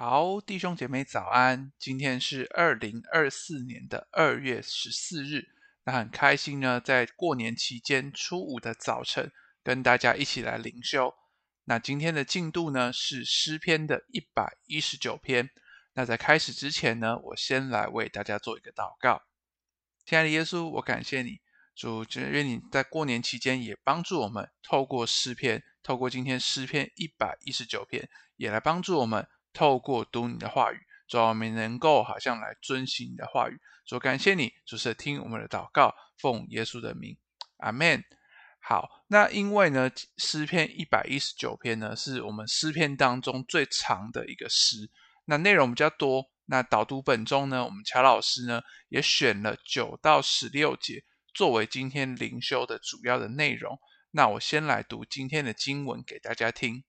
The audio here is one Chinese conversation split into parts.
好，弟兄姐妹早安！今天是二零二四年的二月十四日，那很开心呢，在过年期间初五的早晨，跟大家一起来灵修。那今天的进度呢是诗篇的一百一十九篇。那在开始之前呢，我先来为大家做一个祷告。亲爱的耶稣，我感谢你，主，愿你在过年期间也帮助我们，透过诗篇，透过今天诗篇一百一十九篇，也来帮助我们。透过读你的话语，主我们能够好像来遵行你的话语。主感谢你，就是听我们的祷告，奉耶稣的名，阿门。好，那因为呢，诗篇一百一十九篇呢，是我们诗篇当中最长的一个诗，那内容比较多。那导读本中呢，我们乔老师呢也选了九到十六节作为今天灵修的主要的内容。那我先来读今天的经文给大家听。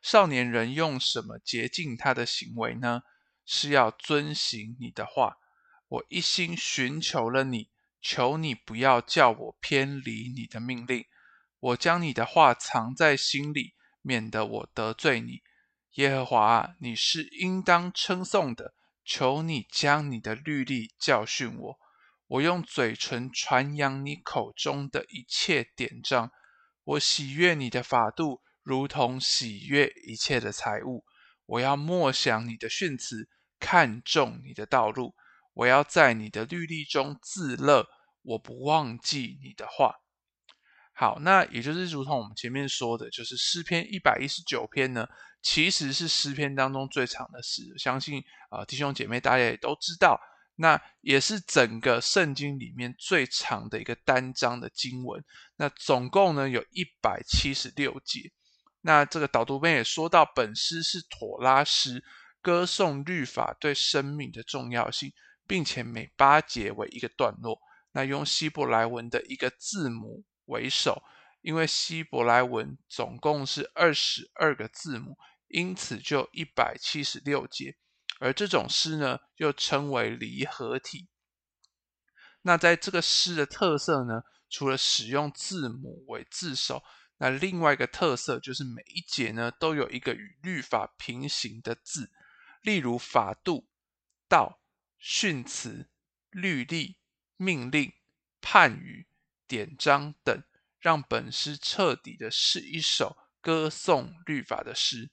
少年人用什么洁净他的行为呢？是要遵行你的话。我一心寻求了你，求你不要叫我偏离你的命令。我将你的话藏在心里，免得我得罪你。耶和华，你是应当称颂的。求你将你的律例教训我。我用嘴唇传扬你口中的一切典章。我喜悦你的法度。如同喜悦一切的财物，我要默想你的训词，看重你的道路。我要在你的律例中自乐，我不忘记你的话。好，那也就是如同我们前面说的，就是诗篇一百一十九篇呢，其实是诗篇当中最长的诗。相信啊、呃，弟兄姐妹大家也都知道，那也是整个圣经里面最长的一个单章的经文。那总共呢有一百七十六节。那这个导读本也说到，本诗是妥拉诗，歌颂律法对生命的重要性，并且每八节为一个段落。那用希伯来文的一个字母为首，因为希伯来文总共是二十二个字母，因此就一百七十六节。而这种诗呢，又称为离合体。那在这个诗的特色呢，除了使用字母为字首。那另外一个特色就是每一节呢都有一个与律法平行的字，例如法度、道、训词、律例、命令、判语、典章等，让本诗彻底的是一首歌颂律法的诗。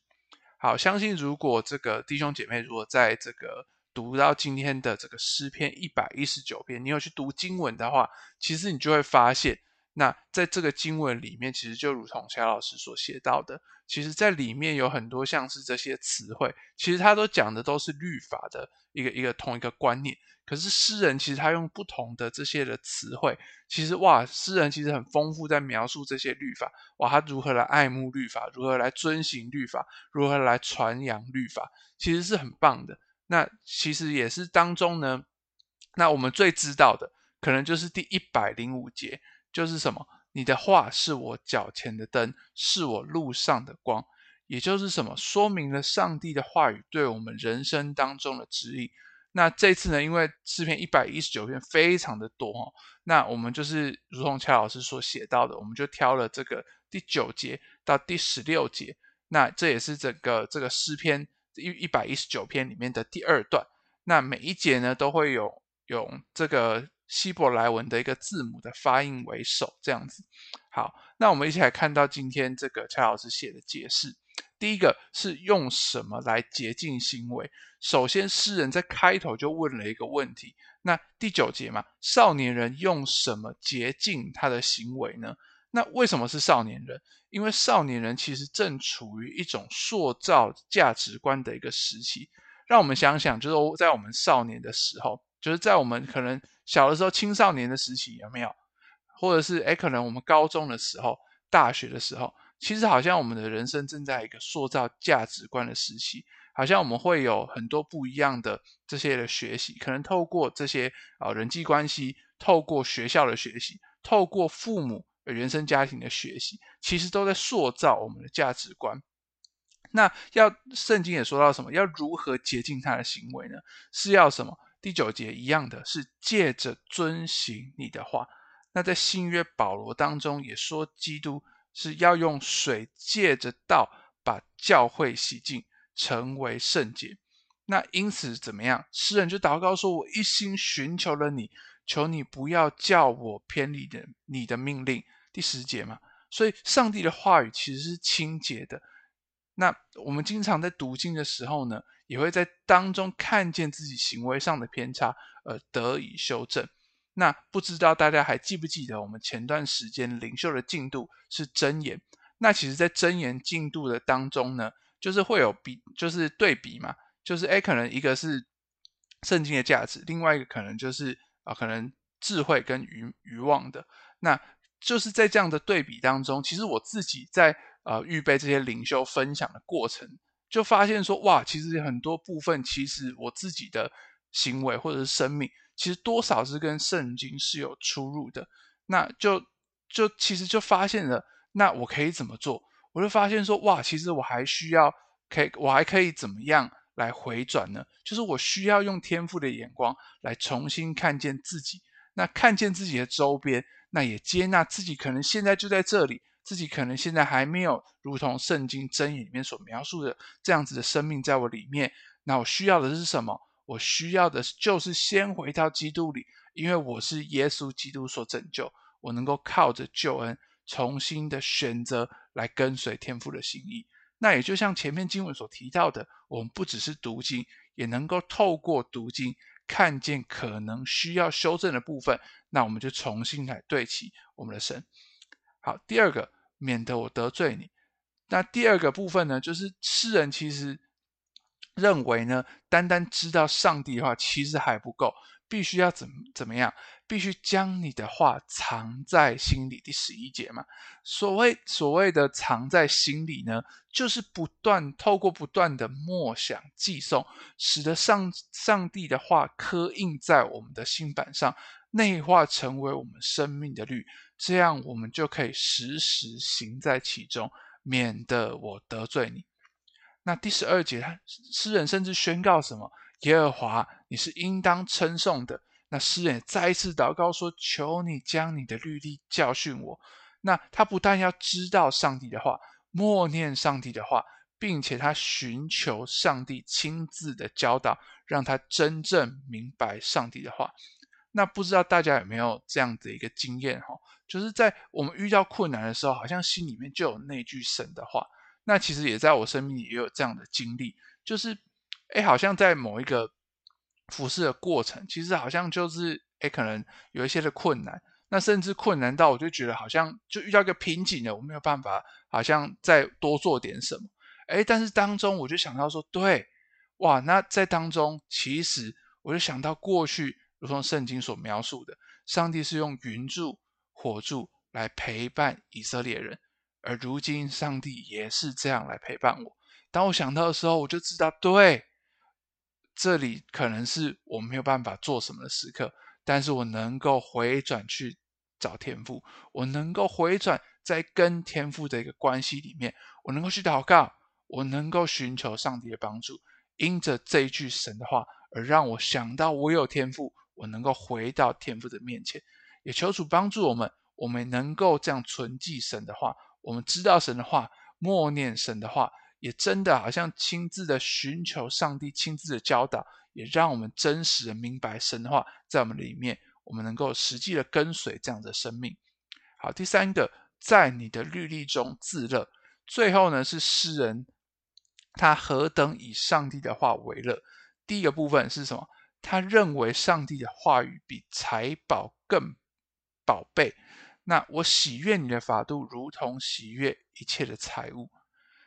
好，相信如果这个弟兄姐妹如果在这个读到今天的这个诗篇一百一十九篇，你有去读经文的话，其实你就会发现。那在这个经文里面，其实就如同夏老师所写到的，其实在里面有很多像是这些词汇，其实他都讲的都是律法的一个一个同一个观念。可是诗人其实他用不同的这些的词汇，其实哇，诗人其实很丰富在描述这些律法，哇，他如何来爱慕律法，如何来遵行律法，如何来传扬律法，其实是很棒的。那其实也是当中呢，那我们最知道的，可能就是第一百零五节。就是什么？你的话是我脚前的灯，是我路上的光。也就是什么？说明了上帝的话语对我们人生当中的指引。那这次呢，因为诗篇一百一十九篇非常的多哦，那我们就是如同乔老师所写到的，我们就挑了这个第九节到第十六节。那这也是整个这个诗篇一一百一十九篇里面的第二段。那每一节呢，都会有有这个。希伯来文的一个字母的发音为首，这样子。好，那我们一起来看到今天这个蔡老师写的解释。第一个是用什么来洁净行为？首先，诗人在开头就问了一个问题。那第九节嘛，少年人用什么洁净他的行为呢？那为什么是少年人？因为少年人其实正处于一种塑造价值观的一个时期。让我们想想，就是在我们少年的时候。就是在我们可能小的时候，青少年的时期有没有？或者是诶，可能我们高中的时候、大学的时候，其实好像我们的人生正在一个塑造价值观的时期，好像我们会有很多不一样的这些的学习，可能透过这些啊人际关系，透过学校的学习，透过父母原生家庭的学习，其实都在塑造我们的价值观。那要圣经也说到什么？要如何洁净他的行为呢？是要什么？第九节一样的是借着遵行你的话。那在新约保罗当中也说，基督是要用水借着道把教会洗净，成为圣洁。那因此怎么样？诗人就祷告说：“我一心寻求了你，求你不要叫我偏离的你的命令。”第十节嘛。所以上帝的话语其实是清洁的。那我们经常在读经的时候呢，也会在当中看见自己行为上的偏差，而得以修正。那不知道大家还记不记得，我们前段时间灵修的进度是真言。那其实，在真言进度的当中呢，就是会有比，就是对比嘛，就是诶，可能一个是圣经的价值，另外一个可能就是啊，可能智慧跟愚愚妄的。那就是在这样的对比当中，其实我自己在呃预备这些灵修分享的过程，就发现说，哇，其实很多部分，其实我自己的行为或者是生命，其实多少是跟圣经是有出入的。那就就其实就发现了，那我可以怎么做？我就发现说，哇，其实我还需要，可以，我还可以怎么样来回转呢？就是我需要用天赋的眼光来重新看见自己，那看见自己的周边。那也接纳自己，可能现在就在这里，自己可能现在还没有如同圣经箴言里面所描述的这样子的生命在我里面。那我需要的是什么？我需要的就是先回到基督里，因为我是耶稣基督所拯救，我能够靠着救恩重新的选择来跟随天父的心意。那也就像前面经文所提到的，我们不只是读经，也能够透过读经。看见可能需要修正的部分，那我们就重新来对齐我们的神。好，第二个，免得我得罪你。那第二个部分呢，就是诗人其实认为呢，单单知道上帝的话其实还不够。必须要怎怎么样？必须将你的话藏在心里。第十一节嘛，所谓所谓的藏在心里呢，就是不断透过不断的默想、记诵，使得上上帝的话刻印在我们的心版上，内化成为我们生命的律。这样我们就可以时时行在其中，免得我得罪你。那第十二节，他诗人甚至宣告什么？耶和华，你是应当称颂的。那诗人再一次祷告说：“求你将你的律例教训我。”那他不但要知道上帝的话，默念上帝的话，并且他寻求上帝亲自的教导，让他真正明白上帝的话。那不知道大家有没有这样的一个经验哈？就是在我们遇到困难的时候，好像心里面就有那句神的话。那其实也在我生命里也有这样的经历，就是。哎，好像在某一个服侍的过程，其实好像就是哎，可能有一些的困难，那甚至困难到我就觉得好像就遇到一个瓶颈了，我没有办法，好像再多做点什么。哎，但是当中我就想到说，对，哇，那在当中其实我就想到过去，如同圣经所描述的，上帝是用云柱、火柱来陪伴以色列人，而如今上帝也是这样来陪伴我。当我想到的时候，我就知道，对。这里可能是我没有办法做什么的时刻，但是我能够回转去找天赋，我能够回转在跟天赋的一个关系里面，我能够去祷告，我能够寻求上帝的帮助，因着这一句神的话，而让我想到我有天赋，我能够回到天父的面前，也求主帮助我们，我们能够这样存记神的话，我们知道神的话，默念神的话。也真的好像亲自的寻求上帝亲自的教导，也让我们真实的明白神的话在我们里面，我们能够实际的跟随这样的生命。好，第三个，在你的律例中自乐。最后呢，是诗人他何等以上帝的话为乐。第一个部分是什么？他认为上帝的话语比财宝更宝贝。那我喜悦你的法度，如同喜悦一切的财物。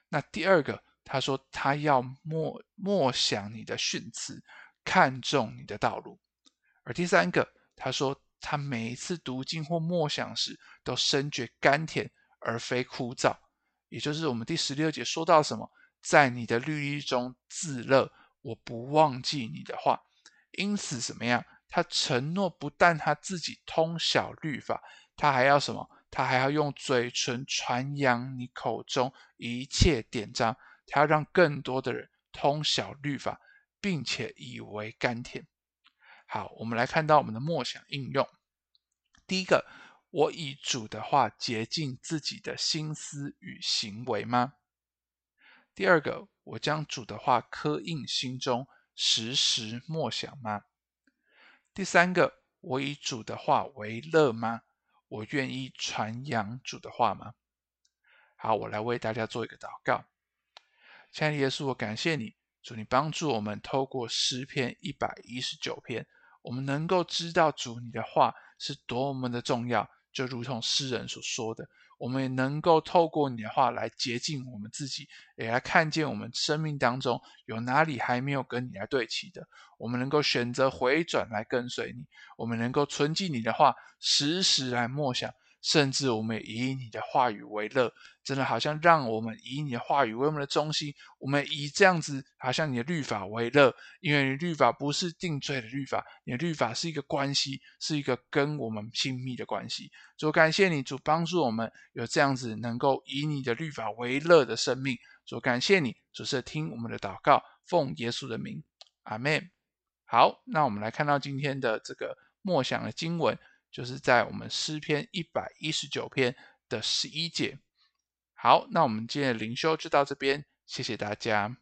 那第二个，他说他要默默想你的训词，看重你的道路；而第三个，他说他每一次读经或默想时，都深觉甘甜而非枯燥。也就是我们第十六节说到什么，在你的律例中自乐，我不忘记你的话。因此怎么样？他承诺不但他自己通晓律法，他还要什么？他还要用嘴唇传扬你口中一切典章，他要让更多的人通晓律法，并且以为甘甜。好，我们来看到我们的默想应用。第一个，我以主的话洁净自己的心思与行为吗？第二个，我将主的话刻印心中，时时默想吗？第三个，我以主的话为乐吗？我愿意传扬主的话吗？好，我来为大家做一个祷告。亲爱的耶稣，我感谢你，主，你帮助我们透过诗篇一百一十九篇，我们能够知道主你的话是多么的重要，就如同诗人所说的。我们也能够透过你的话来洁净我们自己，也来看见我们生命当中有哪里还没有跟你来对齐的。我们能够选择回转来跟随你，我们能够存记你的话，时时来默想。甚至我们以你的话语为乐，真的好像让我们以你的话语为我们的中心，我们以这样子好像你的律法为乐，因为你律法不是定罪的律法，你的律法是一个关系，是一个跟我们亲密的关系。主感谢你，主帮助我们有这样子能够以你的律法为乐的生命。主感谢你，主是听我们的祷告，奉耶稣的名，阿门。好，那我们来看到今天的这个默想的经文。就是在我们诗篇一百一十九篇的十一节。好，那我们今天的灵修就到这边，谢谢大家。